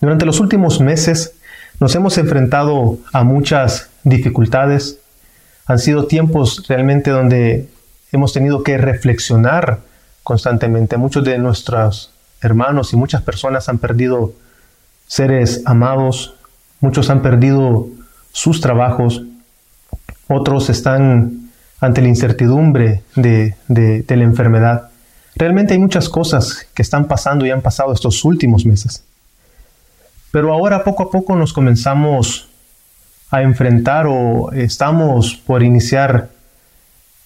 Durante los últimos meses nos hemos enfrentado a muchas dificultades. Han sido tiempos realmente donde hemos tenido que reflexionar constantemente. Muchos de nuestros hermanos y muchas personas han perdido seres amados, muchos han perdido sus trabajos, otros están ante la incertidumbre de, la enfermedad. Realmente hay muchas cosas que están pasando y han pasado estos últimos meses. Pero ahora poco a poco nos comenzamos a enfrentar o estamos por iniciar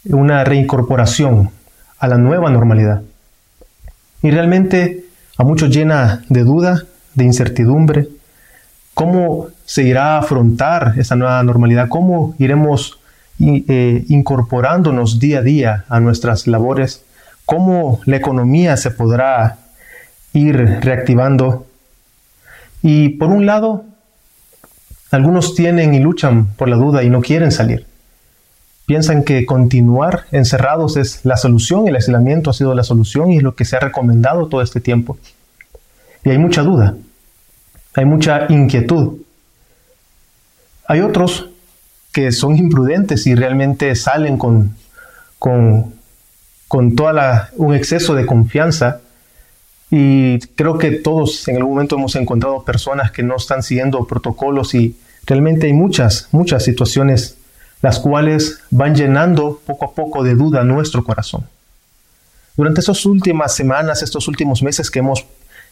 una reincorporación a la nueva normalidad. Y realmente a muchos llena de duda, de incertidumbre, cómo se irá a afrontar esa nueva normalidad, cómo iremos eh, incorporándonos día a día a nuestras labores, cómo la economía se podrá ir reactivando. Y por un lado, algunos tienen y luchan por la duda y no quieren salir. Piensan que continuar encerrados es la solución, el aislamiento ha sido la solución y es lo que se ha recomendado todo este tiempo. Y hay mucha duda, hay mucha inquietud. Hay otros que son imprudentes y realmente salen con, con, con toda un exceso de confianza. Y creo que todos en algún momento hemos encontrado personas que no están siguiendo protocolos y realmente hay muchas, muchas situaciones las cuales van llenando poco a poco de duda nuestro corazón. Durante estas últimas semanas, estos últimos meses que hemos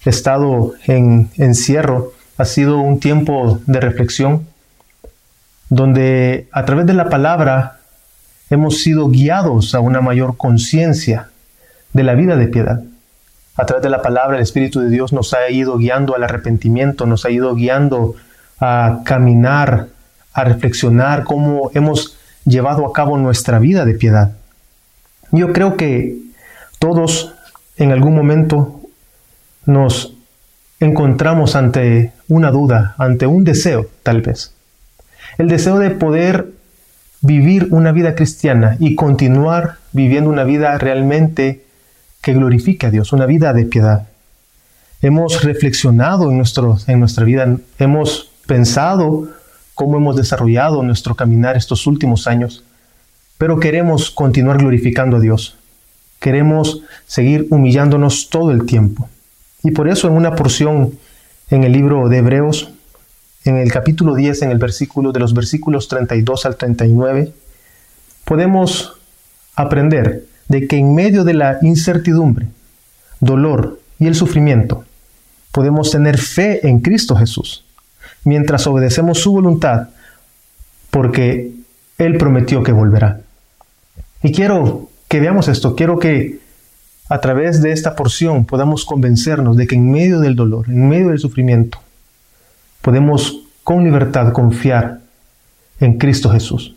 estado en encierro, ha sido un tiempo de reflexión donde a través de la palabra hemos sido guiados a una mayor conciencia de la vida de piedad. A través de la palabra el Espíritu de Dios nos ha ido guiando al arrepentimiento, nos ha ido guiando a caminar, a reflexionar cómo hemos llevado a cabo nuestra vida de piedad. Yo creo que todos en algún momento nos encontramos ante una duda, ante un deseo tal vez. El deseo de poder vivir una vida cristiana y continuar viviendo una vida realmente que glorifique a Dios, una vida de piedad. Hemos reflexionado en, nuestro, en nuestra vida, hemos pensado cómo hemos desarrollado nuestro caminar estos últimos años, pero queremos continuar glorificando a Dios. Queremos seguir humillándonos todo el tiempo. Y por eso en una porción en el libro de Hebreos, en el capítulo 10, en el versículo de los versículos 32 al 39, podemos aprender de que en medio de la incertidumbre, dolor y el sufrimiento, podemos tener fe en Cristo Jesús, mientras obedecemos su voluntad, porque Él prometió que volverá. Y quiero que veamos esto, quiero que a través de esta porción podamos convencernos de que en medio del dolor, en medio del sufrimiento, podemos con libertad confiar en Cristo Jesús,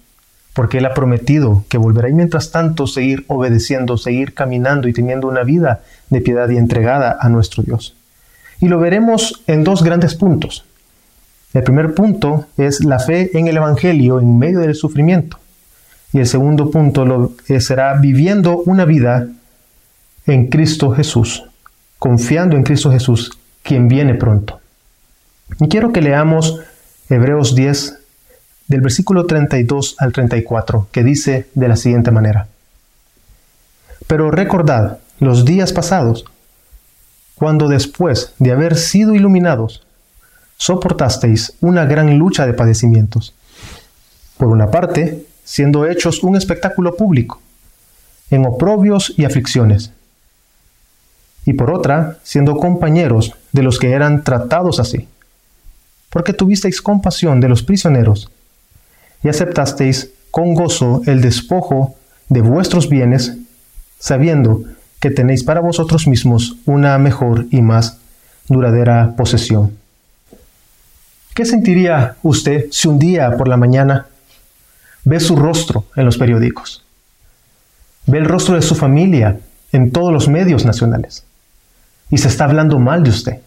porque Él ha prometido que volverá y mientras tanto seguir obedeciendo, seguir caminando y teniendo una vida de piedad y entregada a nuestro Dios. Y lo veremos en dos grandes puntos. El primer punto es la fe en el Evangelio en medio del sufrimiento. Y el segundo punto lo, será viviendo una vida en Cristo Jesús, confiando en Cristo Jesús, quien viene pronto. Y quiero que leamos Hebreos 10, del versículo 32 al 34, que dice de la siguiente manera. Pero recordad los días pasados, cuando después de haber sido iluminados, soportasteis una gran lucha de padecimientos. Por una parte, siendo hechos un espectáculo público, en oprobios y aflicciones, y por otra, siendo compañeros de los que eran tratados así, porque tuvisteis compasión de los prisioneros, y aceptasteis con gozo el despojo de vuestros bienes, sabiendo que tenéis para vosotros mismos una mejor y más duradera posesión. ¿Qué sentiría usted si un día por la mañana ve su rostro en los periódicos? Ve el rostro de su familia en todos los medios nacionales y se está hablando mal de usted.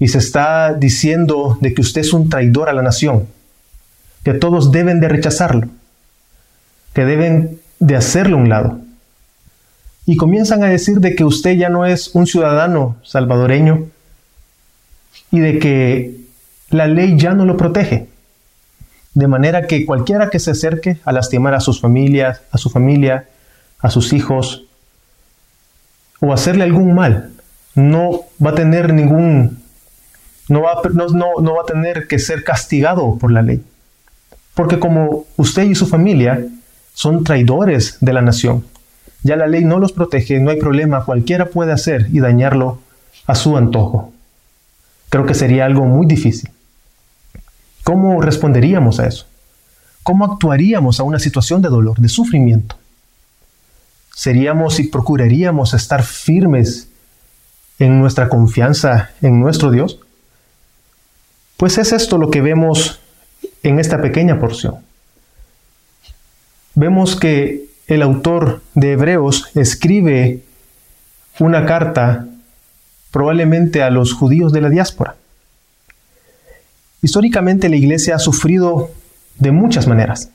Y se está diciendo de que usted es un traidor a la nación. Que todos deben de rechazarlo. Que deben de hacerlo a un lado. Y comienzan a decir de que usted ya no es un ciudadano salvadoreño. y de que la ley ya no lo protege. De manera que cualquiera que se acerque a lastimar a sus familias, a su familia, a sus hijos, o hacerle algún mal, no va a tener ningún, no va, no, no va a tener que ser castigado por la ley. Porque como usted y su familia son traidores de la nación, ya la ley no los protege, no hay problema, cualquiera puede hacer y dañarlo a su antojo. Creo que sería algo muy difícil. ¿Cómo responderíamos a eso? ¿Cómo actuaríamos a una situación de dolor, de sufrimiento? ¿Seríamos y procuraríamos estar firmes en nuestra confianza en nuestro Dios? Pues es esto lo que vemos en esta pequeña porción. Vemos que el autor de Hebreos escribe una carta probablemente a los judíos de la diáspora. Históricamente la iglesia ha sufrido de muchas maneras.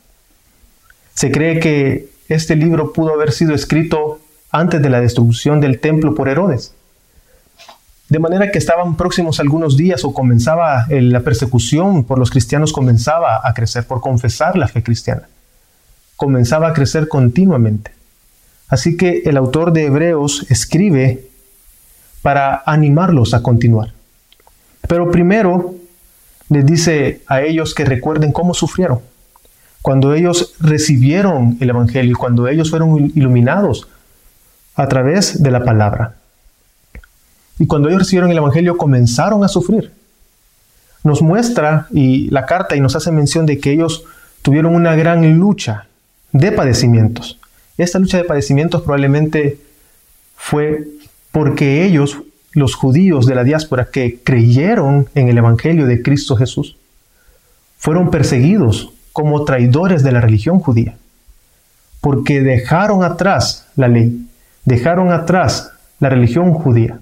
Se cree que este libro pudo haber sido escrito antes de la destrucción del templo por Herodes. De manera que estaban próximos algunos días o comenzaba la persecución por los cristianos comenzaba a crecer por confesar la fe cristiana. Comenzaba a crecer continuamente. Así que el autor de Hebreos escribe para animarlos a continuar. Pero primero les dice a ellos que recuerden cómo sufrieron. Cuando ellos recibieron el Evangelio, cuando ellos fueron iluminados a través de la palabra. Y cuando ellos recibieron el Evangelio comenzaron a sufrir. Nos muestra y la carta y nos hace mención de que ellos tuvieron una gran lucha de padecimientos. Esta lucha de padecimientos probablemente fue porque ellos los judíos de la diáspora que creyeron en el Evangelio de Cristo Jesús fueron perseguidos como traidores de la religión judía, porque dejaron atrás la ley, dejaron atrás la religión judía.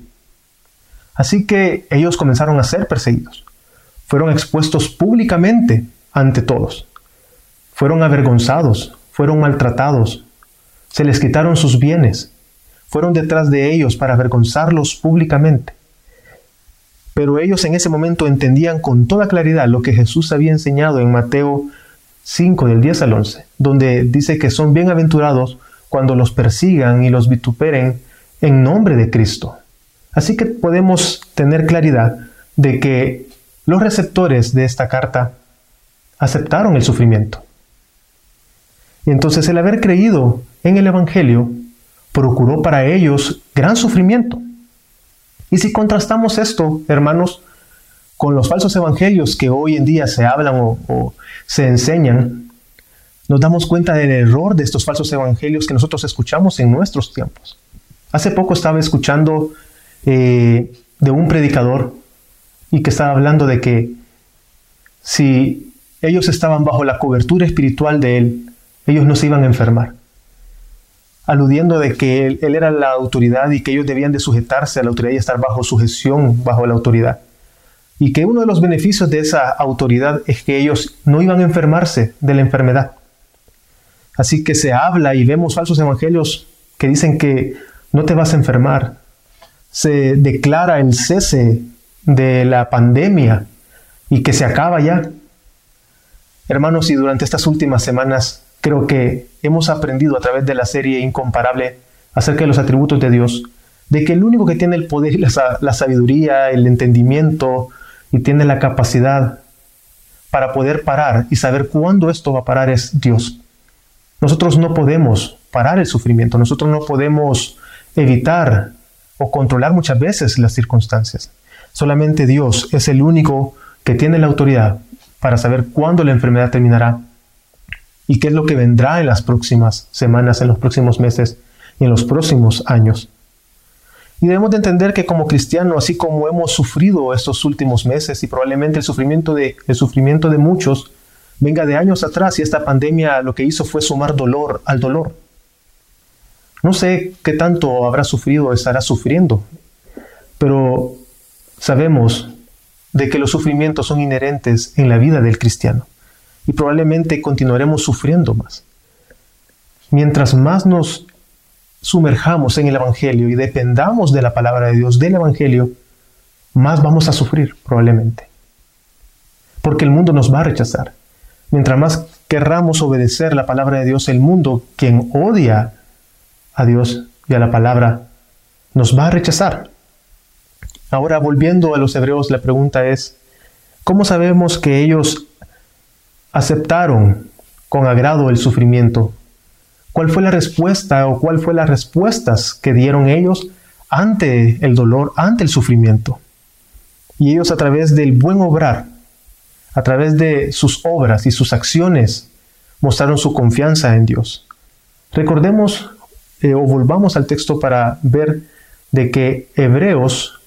Así que ellos comenzaron a ser perseguidos, fueron expuestos públicamente ante todos, fueron avergonzados, fueron maltratados, se les quitaron sus bienes, fueron detrás de ellos para avergonzarlos públicamente. Pero ellos en ese momento entendían con toda claridad lo que Jesús había enseñado en Mateo 5 del 10 al 11, donde dice que son bienaventurados cuando los persigan y los vituperen en nombre de Cristo. Así que podemos tener claridad de que los receptores de esta carta aceptaron el sufrimiento. Y entonces el haber creído en el Evangelio procuró para ellos gran sufrimiento. Y si contrastamos esto, hermanos, con los falsos evangelios que hoy en día se hablan o, se enseñan, nos damos cuenta del error de estos falsos evangelios que nosotros escuchamos en nuestros tiempos. Hace poco estaba escuchando eh, de un predicador y que estaba hablando de que si ellos estaban bajo la cobertura espiritual de él, ellos no se iban a enfermar aludiendo de que él, era la autoridad y que ellos debían de sujetarse a la autoridad y estar bajo sujeción, bajo la autoridad. Y que uno de los beneficios de esa autoridad es que ellos no iban a enfermarse de la enfermedad. Así que se habla y vemos falsos evangelios que dicen que no te vas a enfermar. Se declara el cese de la pandemia y que se acaba ya. Hermanos, y durante estas últimas semanas creo que hemos aprendido a través de la serie Incomparable acerca de los atributos de Dios, de que el único que tiene el poder y la, sabiduría, el entendimiento y tiene la capacidad para poder parar y saber cuándo esto va a parar es Dios. Nosotros no podemos parar el sufrimiento, nosotros no podemos evitar o controlar muchas veces las circunstancias. Solamente Dios es el único que tiene la autoridad para saber cuándo la enfermedad terminará y qué es lo que vendrá en las próximas semanas, en los próximos meses y en los próximos años. Y debemos de entender que como cristianos, así como hemos sufrido estos últimos meses y probablemente el sufrimiento de, el sufrimiento de muchos venga de años atrás y esta pandemia lo que hizo fue sumar dolor al dolor. No sé qué tanto habrá sufrido o estará sufriendo, pero sabemos de que los sufrimientos son inherentes en la vida del cristiano y probablemente continuaremos sufriendo más. Mientras más nos sumerjamos en el Evangelio y dependamos de la palabra de Dios, del Evangelio, más vamos a sufrir probablemente. Porque el mundo nos va a rechazar. Mientras más querramos obedecer la palabra de Dios, el mundo, quien odia a Dios y a la palabra, nos va a rechazar. Ahora, volviendo a los hebreos, la pregunta es, ¿cómo sabemos que ellos aceptaron con agrado el sufrimiento? ¿Cuál fue la respuesta o cuál fue las respuestas que dieron ellos ante el dolor, ante el sufrimiento? Y ellos a través del buen obrar, a través de sus obras y sus acciones, mostraron su confianza en Dios. Recordemos eh, o volvamos al texto para ver de que Hebreos,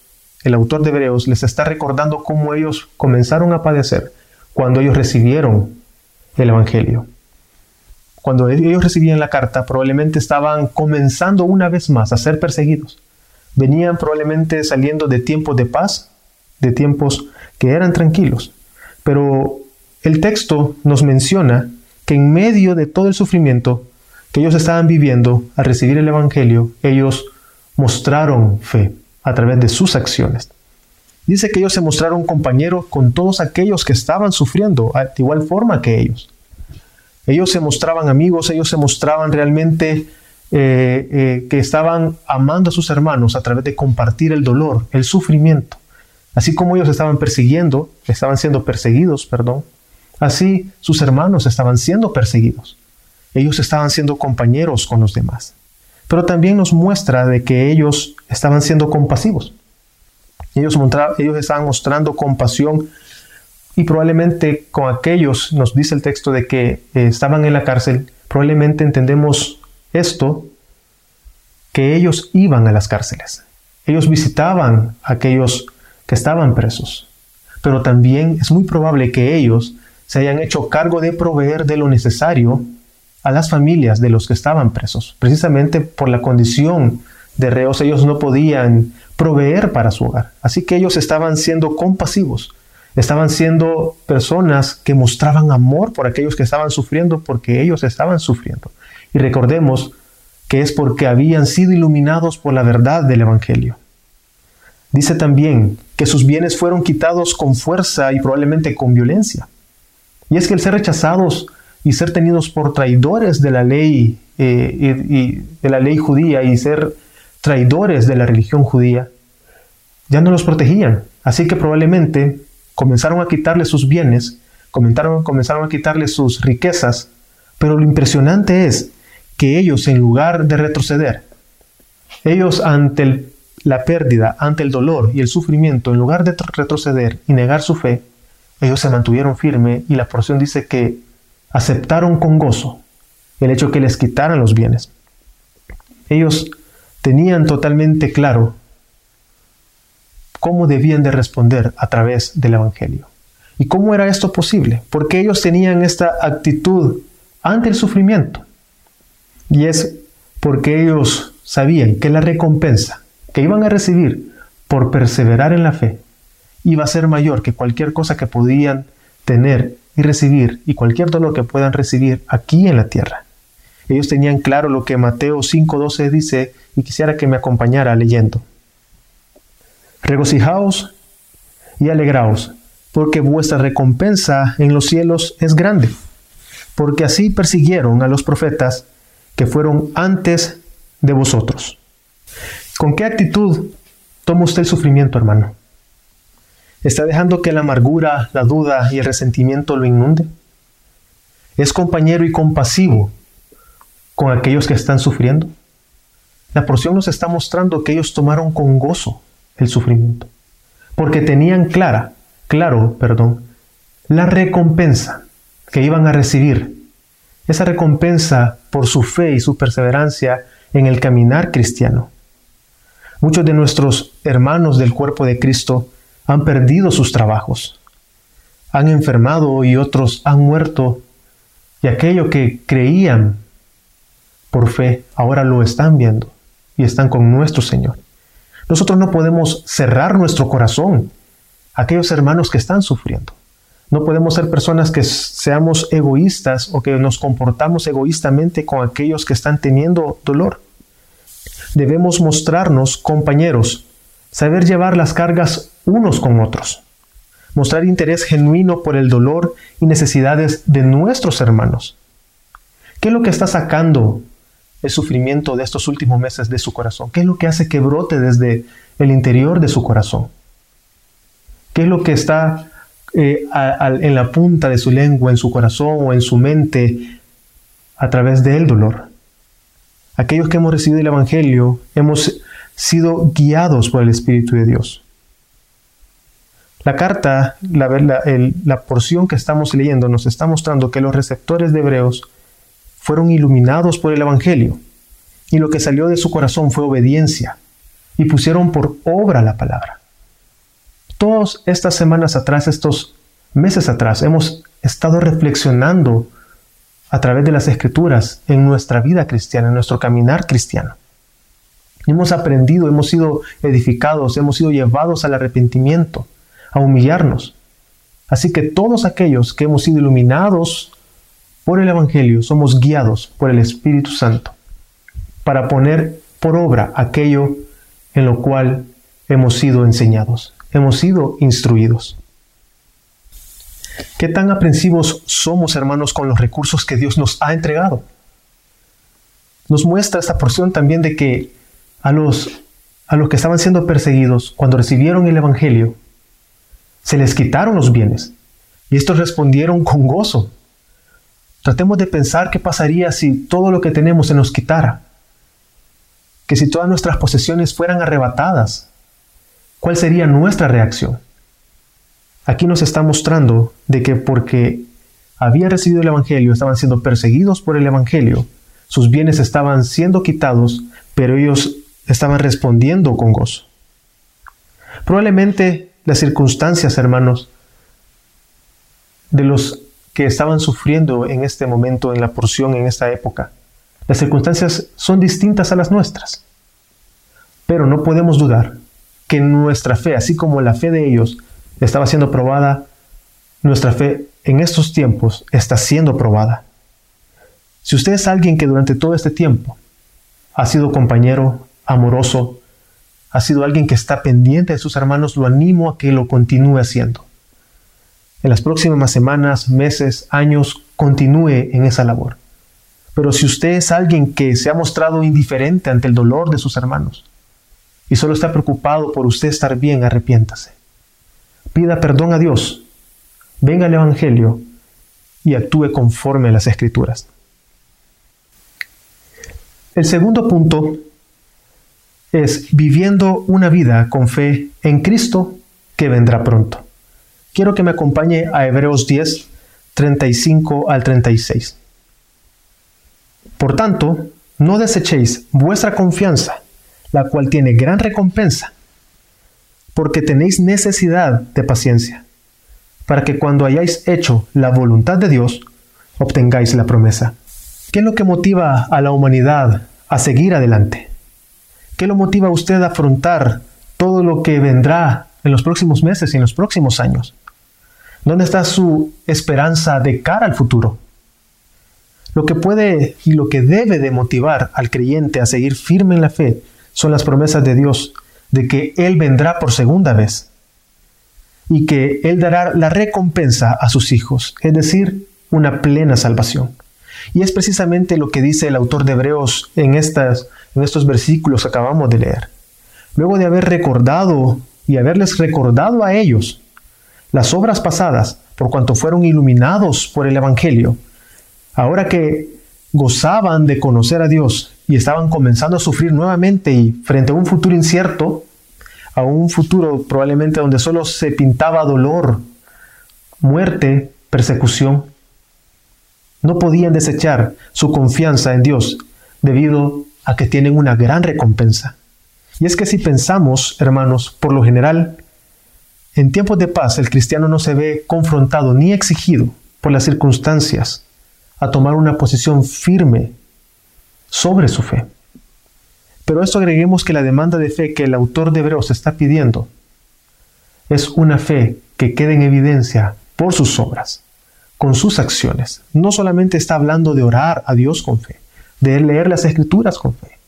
el autor de Hebreos, les está recordando cómo ellos comenzaron a padecer cuando ellos recibieron el Evangelio. Cuando ellos recibían la carta, probablemente estaban comenzando una vez más a ser perseguidos. Venían probablemente saliendo de tiempos de paz, de tiempos que eran tranquilos. Pero el texto nos menciona que en medio de todo el sufrimiento que ellos estaban viviendo al recibir el Evangelio, ellos mostraron fe a través de sus acciones. Dice que ellos se mostraron compañeros con todos aquellos que estaban sufriendo de igual forma que ellos. Ellos se mostraban amigos, ellos se mostraban realmente eh, eh, que estaban amando a sus hermanos a través de compartir el dolor, el sufrimiento. Así como ellos estaban persiguiendo, estaban siendo perseguidos, perdón, así sus hermanos estaban siendo perseguidos. Ellos estaban siendo compañeros con los demás. Pero también nos muestra de que ellos estaban siendo compasivos. Ellos, estaban mostrando compasión y probablemente con aquellos, nos dice el texto de que eh, estaban en la cárcel, probablemente entendemos esto, que ellos iban a las cárceles. Ellos visitaban a aquellos que estaban presos. Pero también es muy probable que ellos se hayan hecho cargo de proveer de lo necesario a las familias de los que estaban presos. Precisamente por la condición de reos, ellos no podían proveer para su hogar. Así que ellos estaban siendo compasivos, estaban siendo personas que mostraban amor por aquellos que estaban sufriendo porque ellos estaban sufriendo. Y recordemos que es porque habían sido iluminados por la verdad del Evangelio. Dice también que sus bienes fueron quitados con fuerza y probablemente con violencia. Y es que el ser rechazados y ser tenidos por traidores de la ley eh, y, de la ley judía y ser traidores de la religión judía, ya no los protegían. Así que probablemente comenzaron a quitarle sus bienes, comenzaron, comenzaron a quitarle sus riquezas, pero lo impresionante es que ellos, en lugar de retroceder, ellos ante la pérdida, ante el dolor y el sufrimiento, en lugar de retroceder y negar su fe, ellos se mantuvieron firmes y la porción dice que aceptaron con gozo el hecho que les quitaran los bienes. Ellos tenían totalmente claro cómo debían de responder a través del Evangelio. ¿Y cómo era esto posible? Porque ellos tenían esta actitud ante el sufrimiento. Y es porque ellos sabían que la recompensa que iban a recibir por perseverar en la fe iba a ser mayor que cualquier cosa que podían tener y recibir y cualquier dolor que puedan recibir aquí en la tierra. Ellos tenían claro lo que Mateo 5:12 dice y quisiera que me acompañara leyendo. Regocijaos y alegraos, porque vuestra recompensa en los cielos es grande, porque así persiguieron a los profetas que fueron antes de vosotros. ¿Con qué actitud toma usted el sufrimiento, hermano? ¿Está dejando que la amargura, la duda y el resentimiento lo inunde? ¿Es compañero y compasivo con aquellos que están sufriendo? La porción nos está mostrando que ellos tomaron con gozo el sufrimiento, porque tenían clara, claro, perdón, la recompensa que iban a recibir. Esa recompensa por su fe y su perseverancia en el caminar cristiano. Muchos de nuestros hermanos del cuerpo de Cristo han perdido sus trabajos, han enfermado y otros han muerto, y aquello que creían por fe ahora lo están viendo y están con nuestro Señor. Nosotros no podemos cerrar nuestro corazón a aquellos hermanos que están sufriendo. No podemos ser personas que seamos egoístas o que nos comportamos egoístamente con aquellos que están teniendo dolor. Debemos mostrarnos compañeros, saber llevar las cargas unos con otros. Mostrar interés genuino por el dolor y necesidades de nuestros hermanos. ¿Qué es lo que está sacando el sufrimiento de estos últimos meses de su corazón? ¿Qué es lo que hace que brote desde el interior de su corazón? ¿Qué es lo que está eh, en la punta de su lengua, en su corazón o en su mente a través del dolor? Aquellos que hemos recibido el Evangelio hemos sido guiados por el Espíritu de Dios. La carta, la, la, porción que estamos leyendo nos está mostrando que los receptores de Hebreos fueron iluminados por el Evangelio y lo que salió de su corazón fue obediencia y pusieron por obra la palabra. Todas estas semanas atrás, estos meses atrás, hemos estado reflexionando a través de las escrituras en nuestra vida cristiana, en nuestro caminar cristiano. Hemos aprendido, hemos sido edificados, hemos sido llevados al arrepentimiento, a humillarnos. Así que todos aquellos que hemos sido iluminados por el Evangelio somos guiados por el Espíritu Santo para poner por obra aquello en lo cual hemos sido enseñados hemos sido instruidos. ¿Qué tan aprensivos somos, hermanos, con los recursos que Dios nos ha entregado? Nos muestra esta porción también de que a los, a los que estaban siendo perseguidos, cuando recibieron el Evangelio, se les quitaron los bienes y estos respondieron con gozo. Tratemos de pensar qué pasaría si todo lo que tenemos se nos quitara, que si todas nuestras posesiones fueran arrebatadas, ¿cuál sería nuestra reacción? Aquí nos está mostrando de que porque había recibido el Evangelio, estaban siendo perseguidos por el Evangelio, sus bienes estaban siendo quitados, pero ellos estaban respondiendo con gozo. Probablemente las circunstancias, hermanos, de los que estaban sufriendo en este momento, en la porción, en esta época, las circunstancias son distintas a las nuestras. Pero no podemos dudar que nuestra fe, así como la fe de ellos estaba siendo probada, nuestra fe en estos tiempos está siendo probada. Si usted es alguien que durante todo este tiempo ha sido compañero, amoroso, ha sido alguien que está pendiente de sus hermanos, lo animo a que lo continúe haciendo. En las próximas semanas, meses, años, continúe en esa labor. Pero si usted es alguien que se ha mostrado indiferente ante el dolor de sus hermanos, y solo está preocupado por usted estar bien, arrepiéntase. Pida perdón a Dios, venga al Evangelio y actúe conforme a las Escrituras. El segundo punto es viviendo una vida con fe en Cristo que vendrá pronto. Quiero que me acompañe a Hebreos 10, 35 al 36. Por tanto, no desechéis vuestra confianza la cual tiene gran recompensa, porque tenéis necesidad de paciencia, para que cuando hayáis hecho la voluntad de Dios, obtengáis la promesa. ¿Qué es lo que motiva a la humanidad a seguir adelante? ¿Qué lo motiva a usted a afrontar todo lo que vendrá en los próximos meses y en los próximos años? ¿Dónde está su esperanza de cara al futuro? Lo que puede y lo que debe de motivar al creyente a seguir firme en la fe son las promesas de Dios de que Él vendrá por segunda vez y que Él dará la recompensa a sus hijos, es decir, una plena salvación. Y es precisamente lo que dice el autor de Hebreos en, estas, en estos versículos acabamos de leer. Luego de haber recordado y haberles recordado a ellos las obras pasadas, por cuanto fueron iluminados por el Evangelio, ahora que gozaban de conocer a Dios y estaban comenzando a sufrir nuevamente y frente a un futuro incierto, a un futuro probablemente donde solo se pintaba dolor, muerte, persecución, no podían desechar su confianza en Dios debido a que tienen una gran recompensa. Y es que si pensamos, hermanos, por lo general, en tiempos de paz el cristiano no se ve confrontado ni exigido por las circunstancias a tomar una posición firme sobre su fe. Pero esto agreguemos que la demanda de fe que el autor de Hebreos está pidiendo es una fe que quede en evidencia por sus obras, con sus acciones. No solamente está hablando de orar a Dios con fe, de leer las escrituras con fe,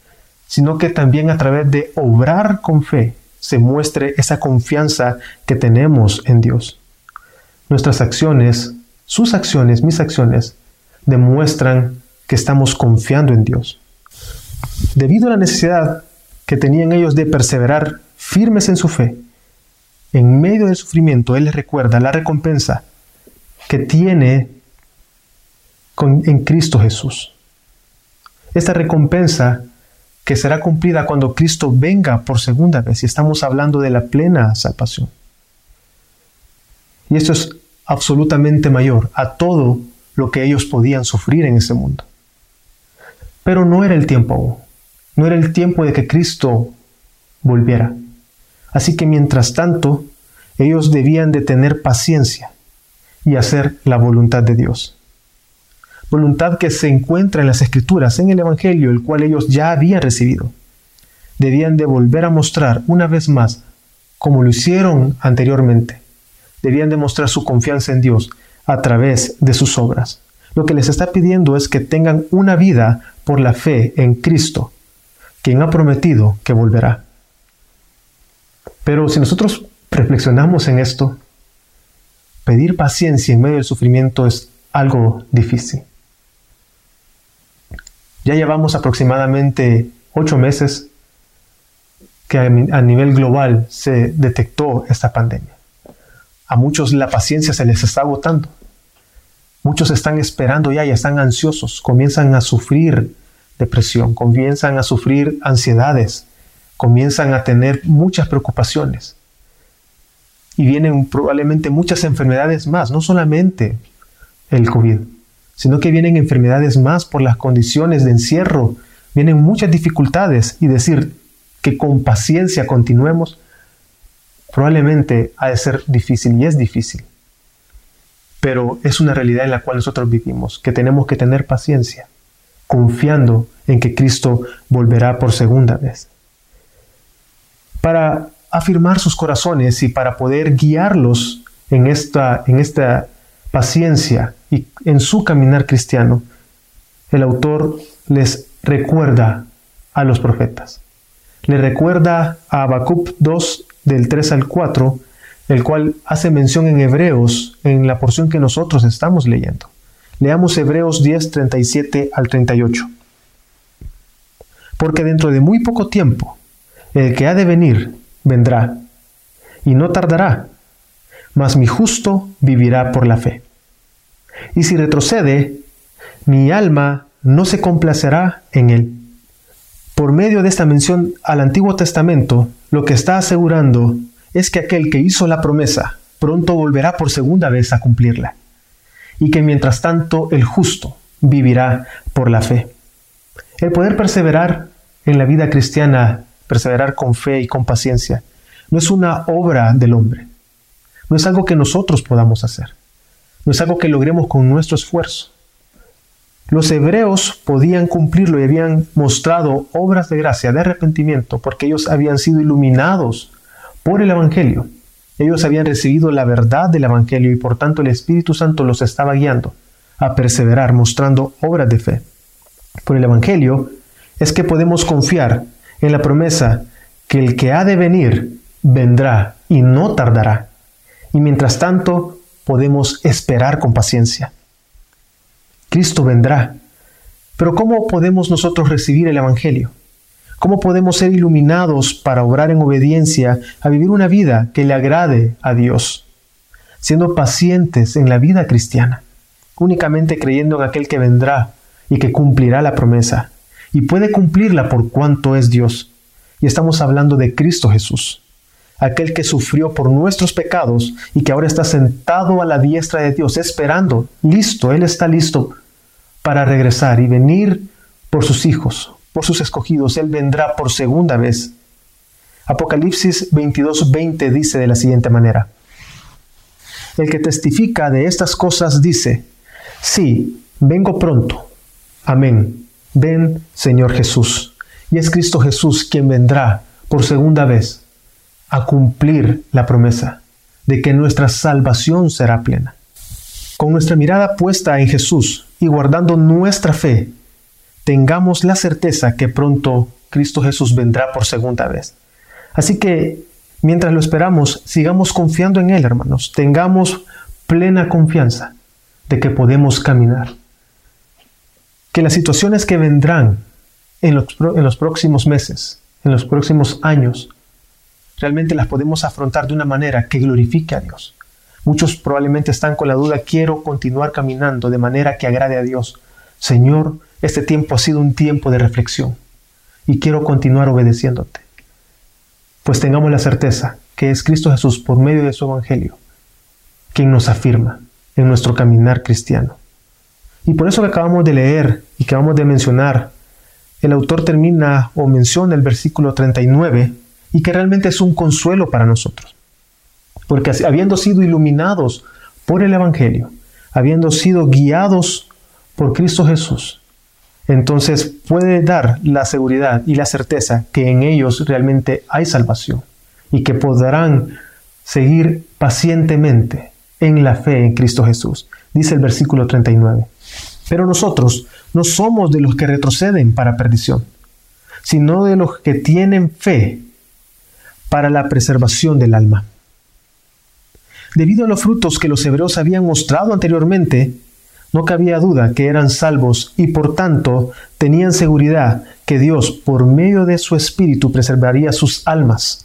sino que también a través de obrar con fe se muestre esa confianza que tenemos en Dios. Nuestras acciones, sus acciones, mis acciones, demuestran que estamos confiando en Dios. Debido a la necesidad que tenían ellos de perseverar firmes en su fe, en medio del sufrimiento, Él les recuerda la recompensa que tiene en Cristo Jesús. Esta recompensa que será cumplida cuando Cristo venga por segunda vez y estamos hablando de la plena salvación. Y esto es absolutamente mayor a todo lo que ellos podían sufrir en ese mundo. Pero no era el tiempo aún. No era el tiempo de que Cristo volviera. Así que mientras tanto, ellos debían de tener paciencia y hacer la voluntad de Dios. Voluntad que se encuentra en las Escrituras, en el Evangelio, el cual ellos ya habían recibido. Debían de volver a mostrar una vez más, como lo hicieron anteriormente. Debían de mostrar su confianza en Dios a través de sus obras. Lo que les está pidiendo es que tengan una vida por la fe en Cristo, quien ha prometido que volverá. Pero si nosotros reflexionamos en esto, pedir paciencia en medio del sufrimiento es algo difícil. Ya llevamos aproximadamente ocho meses que a nivel global se detectó esta pandemia. A muchos la paciencia se les está agotando. Muchos están esperando ya y están ansiosos, comienzan a sufrir depresión, comienzan a sufrir ansiedades, comienzan a tener muchas preocupaciones. Y vienen probablemente muchas enfermedades más, no solamente el COVID, sino que vienen enfermedades más por las condiciones de encierro, vienen muchas dificultades y decir que con paciencia continuemos, probablemente ha de ser difícil y es difícil. Pero es una realidad en la cual nosotros vivimos, que tenemos que tener paciencia, confiando en que Cristo volverá por segunda vez. Para afirmar sus corazones y para poder guiarlos en esta, en esta paciencia y en su caminar cristiano, el autor les recuerda a los profetas. Le recuerda a Habacuc 2 del 3 al 4, el cual hace mención en Hebreos en la porción que nosotros estamos leyendo. Leamos Hebreos 10, 37 al 38. Porque dentro de muy poco tiempo, el que ha de venir vendrá, y no tardará, mas mi justo vivirá por la fe. Y si retrocede, mi alma no se complacerá en él. Por medio de esta mención al Antiguo Testamento, lo que está asegurando es que aquel que hizo la promesa pronto volverá por segunda vez a cumplirla, y que mientras tanto el justo vivirá por la fe. El poder perseverar en la vida cristiana, perseverar con fe y con paciencia, no es una obra del hombre, no es algo que nosotros podamos hacer, no es algo que logremos con nuestro esfuerzo. Los hebreos podían cumplirlo y habían mostrado obras de gracia, de arrepentimiento, porque ellos habían sido iluminados por el Evangelio. Ellos habían recibido la verdad del Evangelio y por tanto el Espíritu Santo los estaba guiando a perseverar, mostrando obras de fe. Por el Evangelio es que podemos confiar en la promesa que el que ha de venir vendrá y no tardará. Y mientras tanto podemos esperar con paciencia. Cristo vendrá. Pero ¿cómo podemos nosotros recibir el Evangelio? ¿Cómo podemos ser iluminados para obrar en obediencia, a vivir una vida que le agrade a Dios? Siendo pacientes en la vida cristiana, únicamente creyendo en aquel que vendrá y que cumplirá la promesa, y puede cumplirla por cuanto es Dios. Y estamos hablando de Cristo Jesús, aquel que sufrió por nuestros pecados y que ahora está sentado a la diestra de Dios, esperando, listo, Él está listo para regresar y venir por sus hijos, por sus escogidos, Él vendrá por segunda vez. Apocalipsis 22:20 dice de la siguiente manera, el que testifica de estas cosas dice, sí, vengo pronto. Amén. Ven, Señor Jesús. Y es Cristo Jesús quien vendrá por segunda vez a cumplir la promesa de que nuestra salvación será plena. Con nuestra mirada puesta en Jesús y guardando nuestra fe, tengamos la certeza que pronto Cristo Jesús vendrá por segunda vez. Así que Mientras lo esperamos, sigamos confiando en Él, hermanos. Tengamos plena confianza de que podemos caminar. Que las situaciones que vendrán en los, en los próximos meses, en los próximos años, realmente las podemos afrontar de una manera que glorifique a Dios. Muchos probablemente están con la duda, quiero continuar caminando de manera que agrade a Dios. Señor, este tiempo ha sido un tiempo de reflexión y quiero continuar obedeciéndote. Pues tengamos la certeza que es Cristo Jesús por medio de su Evangelio quien nos afirma en nuestro caminar cristiano. Y por eso que acabamos de leer y que acabamos de mencionar, el autor termina o menciona el versículo 39 y que realmente es un consuelo para nosotros. Porque habiendo sido iluminados por el Evangelio, habiendo sido guiados por Cristo Jesús, entonces puede dar la seguridad y la certeza que en ellos realmente hay salvación y que podrán seguir pacientemente en la fe en Cristo Jesús. Dice el versículo 39. Pero nosotros no somos de los que retroceden para perdición, sino de los que tienen fe para la preservación del alma. Debido a los frutos que los hebreos habían mostrado anteriormente, no cabía duda que eran salvos y por tanto tenían seguridad que Dios, por medio de su Espíritu, preservaría sus almas.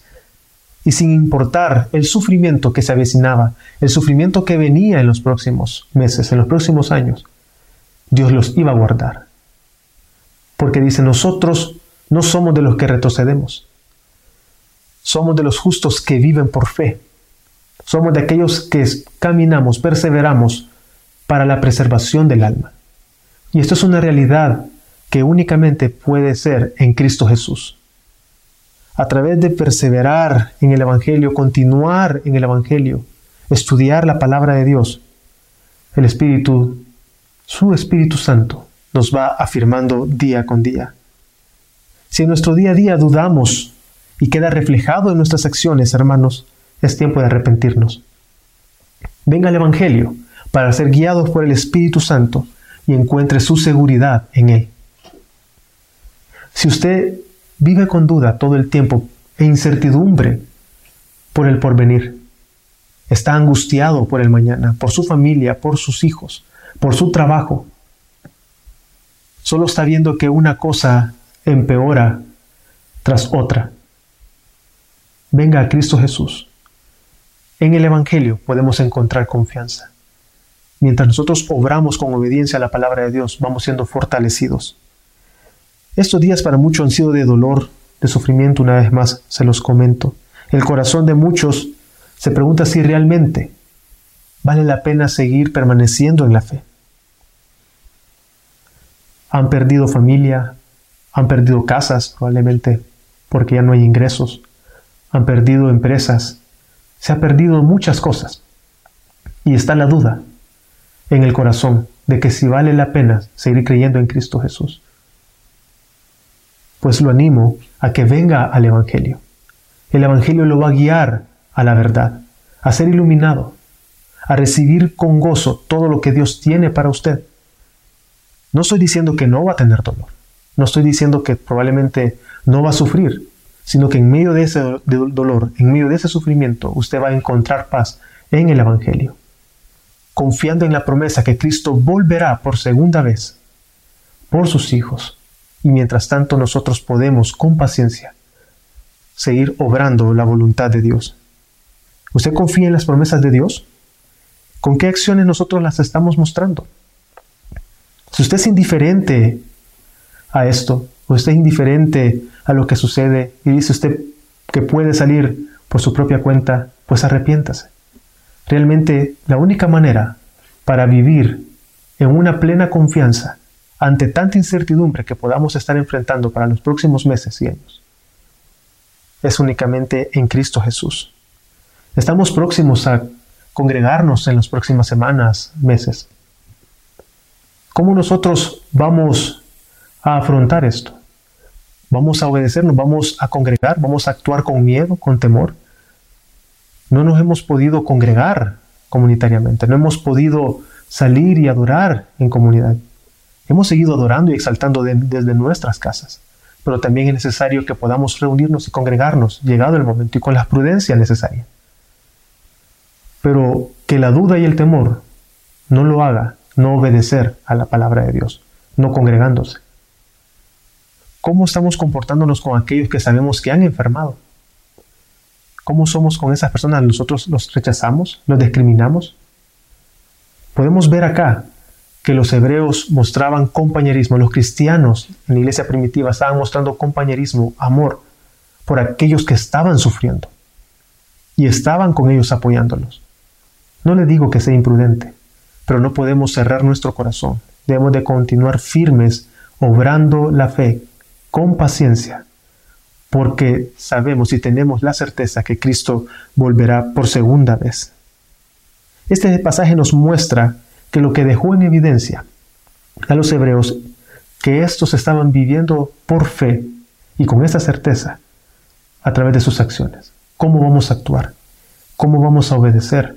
Y sin importar el sufrimiento que se avecinaba, el sufrimiento que venía en los próximos meses, en los próximos años, Dios los iba a guardar. Porque dice, nosotros no somos de los que retrocedemos, somos de los justos que viven por fe, somos de aquellos que caminamos, perseveramos para la preservación del alma. Y esto es una realidad que únicamente puede ser en Cristo Jesús. A través de perseverar en el Evangelio, continuar en el Evangelio, estudiar la palabra de Dios, el Espíritu, su Espíritu Santo, nos va afirmando día con día. Si en nuestro día a día dudamos y queda reflejado en nuestras acciones, hermanos, es tiempo de arrepentirnos. Venga el Evangelio, para ser guiados por el Espíritu Santo y encuentre su seguridad en Él. Si usted vive con duda todo el tiempo e incertidumbre por el porvenir, está angustiado por el mañana, por su familia, por sus hijos, por su trabajo, solo está viendo que una cosa empeora tras otra. Venga a Cristo Jesús. En el Evangelio podemos encontrar confianza. Mientras nosotros obramos con obediencia a la palabra de Dios, vamos siendo fortalecidos. Estos días para muchos han sido de dolor, de sufrimiento, una vez más se los comento. El corazón de muchos se pregunta si realmente vale la pena seguir permaneciendo en la fe. Han perdido familia, han perdido casas probablemente porque ya no hay ingresos, han perdido empresas, se ha perdido muchas cosas. Y está la duda, en el corazón de que si vale la pena seguir creyendo en Cristo Jesús. Pues lo animo a que venga al Evangelio. El Evangelio lo va a guiar a la verdad, a ser iluminado, a recibir con gozo todo lo que Dios tiene para usted. No estoy diciendo que no va a tener dolor, no estoy diciendo que probablemente no va a sufrir, sino que en medio de ese dolor, en medio de ese sufrimiento, usted va a encontrar paz en el Evangelio confiando en la promesa que Cristo volverá por segunda vez por sus hijos. Y mientras tanto nosotros podemos con paciencia seguir obrando la voluntad de Dios. ¿Usted confía en las promesas de Dios? ¿Con qué acciones nosotros las estamos mostrando? Si usted es indiferente a esto, o usted es indiferente a lo que sucede y dice usted que puede salir por su propia cuenta, pues arrepiéntase. Realmente la única manera para vivir en una plena confianza ante tanta incertidumbre que podamos estar enfrentando para los próximos meses y años es únicamente en Cristo Jesús. Estamos próximos a congregarnos en las próximas semanas, meses. ¿Cómo nosotros vamos a afrontar esto? ¿Vamos a obedecernos? ¿Vamos a congregar? ¿Vamos a actuar con miedo, con temor? no nos hemos podido congregar comunitariamente, no hemos podido salir y adorar en comunidad. Hemos seguido adorando y exaltando desde nuestras casas, pero también es necesario que podamos reunirnos y congregarnos, llegado el momento, y con la prudencia necesaria. Pero que la duda y el temor no lo haga no obedecer a la palabra de Dios, no congregándose. ¿Cómo estamos comportándonos con aquellos que sabemos que han enfermado? ¿Cómo somos con esas personas? ¿Nosotros los rechazamos? ¿Los discriminamos? Podemos ver acá que los hebreos mostraban compañerismo, los cristianos en la iglesia primitiva estaban mostrando compañerismo, amor por aquellos que estaban sufriendo y estaban con ellos apoyándolos. No le digo que sea imprudente, pero no podemos cerrar nuestro corazón. Debemos de continuar firmes, obrando la fe con paciencia, porque sabemos y tenemos la certeza que Cristo volverá por segunda vez. Este pasaje nos muestra que lo que dejó en evidencia a los hebreos, que estos estaban viviendo por fe y con esa certeza a través de sus acciones. ¿Cómo vamos a actuar? ¿Cómo vamos a obedecer?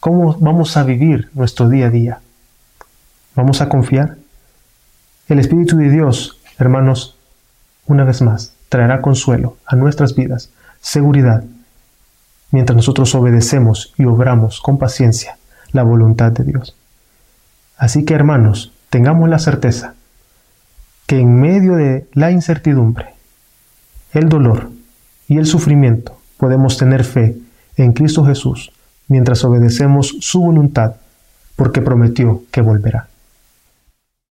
¿Cómo vamos a vivir nuestro día a día? ¿Vamos a confiar? El Espíritu de Dios, hermanos, una vez más, traerá consuelo a nuestras vidas, seguridad, mientras nosotros obedecemos y obramos con paciencia la voluntad de Dios. Así que hermanos, tengamos la certeza que en medio de la incertidumbre, el dolor y el sufrimiento podemos tener fe en Cristo Jesús mientras obedecemos su voluntad porque prometió que volverá.